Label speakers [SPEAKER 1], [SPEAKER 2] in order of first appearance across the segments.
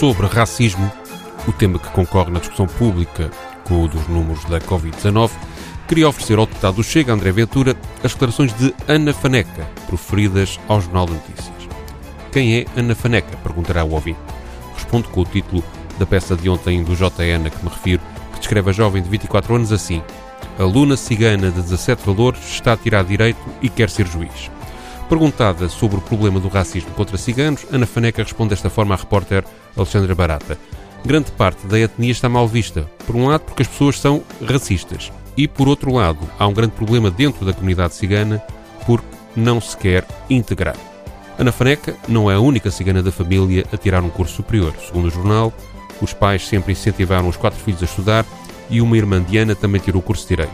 [SPEAKER 1] sobre racismo, o tema que concorre na discussão pública com o dos números da Covid-19, queria oferecer ao deputado do Chega, André Ventura, as declarações de Ana Faneca, proferidas ao Jornal de Notícias. Quem é Ana Faneca? perguntará o ouvinte. Respondo com o título da peça de ontem do JN a que me refiro, que descreve a jovem de 24 anos assim: Aluna cigana de 17 valores está a tirar direito e quer ser juiz. Perguntada sobre o problema do racismo contra ciganos, Ana Faneca responde desta forma à repórter Alexandra Barata. Grande parte da etnia está mal vista. Por um lado, porque as pessoas são racistas. E, por outro lado, há um grande problema dentro da comunidade cigana porque não se quer integrar. Ana Faneca não é a única cigana da família a tirar um curso superior. Segundo o jornal, os pais sempre incentivaram os quatro filhos a estudar e uma irmã Diana também tirou o curso de Direito.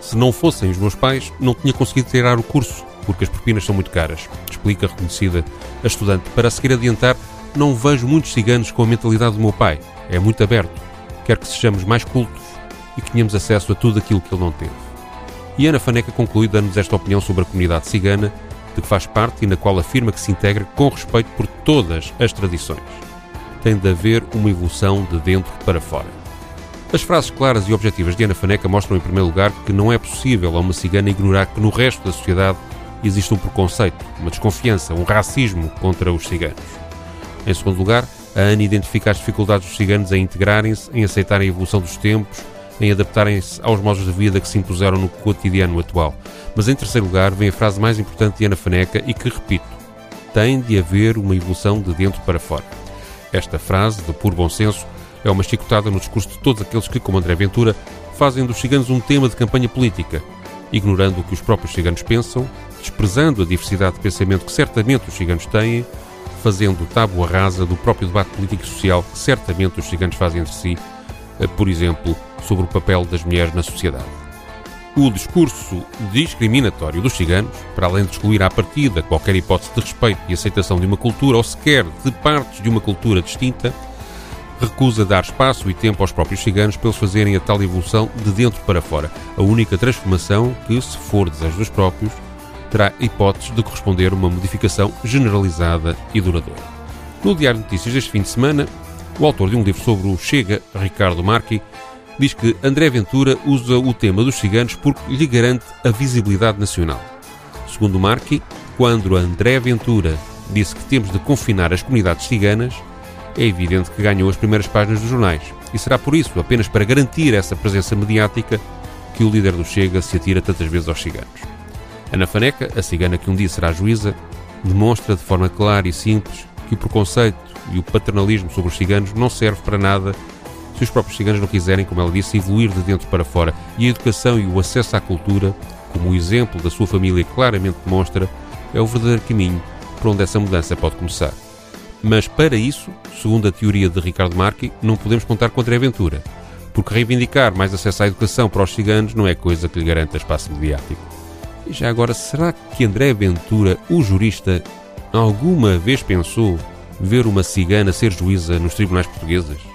[SPEAKER 1] Se não fossem os meus pais, não tinha conseguido tirar o curso porque as propinas são muito caras, explica a reconhecida a estudante. Para seguir adiantar, não vejo muitos ciganos com a mentalidade do meu pai. É muito aberto. Quer que sejamos mais cultos e que tenhamos acesso a tudo aquilo que ele não teve. E Ana Faneca conclui dando-nos esta opinião sobre a comunidade cigana, de que faz parte e na qual afirma que se integra com respeito por todas as tradições. Tem de haver uma evolução de dentro para fora. As frases claras e objetivas de Ana Faneca mostram, em primeiro lugar, que não é possível a uma cigana ignorar que no resto da sociedade existe um preconceito, uma desconfiança, um racismo contra os ciganos. Em segundo lugar, a ANA identifica as dificuldades dos ciganos em integrarem-se, em aceitarem a evolução dos tempos, em adaptarem-se aos modos de vida que se impuseram no cotidiano atual. Mas em terceiro lugar vem a frase mais importante de Ana Faneca e que repito: tem de haver uma evolução de dentro para fora. Esta frase, de puro bom senso, é uma chicotada no discurso de todos aqueles que, como André Ventura, fazem dos ciganos um tema de campanha política, ignorando o que os próprios ciganos pensam, desprezando a diversidade de pensamento que certamente os ciganos têm, fazendo tábua rasa do próprio debate político e social que certamente os ciganos fazem entre si, eh, por exemplo, sobre o papel das mulheres na sociedade. O discurso discriminatório dos ciganos, para além de excluir à partida qualquer hipótese de respeito e aceitação de uma cultura ou sequer de partes de uma cultura distinta, recusa dar espaço e tempo aos próprios ciganos para eles fazerem a tal evolução de dentro para fora, a única transformação que, se for desejo dos próprios, terá hipóteses de corresponder a uma modificação generalizada e duradoura. No Diário de Notícias deste fim de semana, o autor de um livro sobre o Chega, Ricardo Marchi, diz que André Ventura usa o tema dos ciganos porque lhe garante a visibilidade nacional. Segundo Marchi, quando André Ventura disse que temos de confinar as comunidades ciganas, é evidente que ganhou as primeiras páginas dos jornais. E será por isso, apenas para garantir essa presença mediática, que o líder do Chega se atira tantas vezes aos ciganos. Ana Faneca, a cigana que um dia será juíza, demonstra de forma clara e simples que o preconceito e o paternalismo sobre os ciganos não serve para nada se os próprios ciganos não quiserem, como ela disse, evoluir de dentro para fora. E a educação e o acesso à cultura, como o exemplo da sua família claramente demonstra, é o verdadeiro caminho para onde essa mudança pode começar. Mas para isso, segundo a teoria de Ricardo Marchi, não podemos contar com André Ventura, porque reivindicar mais acesso à educação para os ciganos não é coisa que lhe garanta espaço mediático. E já agora, será que André Ventura, o jurista, alguma vez pensou ver uma cigana ser juíza nos tribunais portugueses?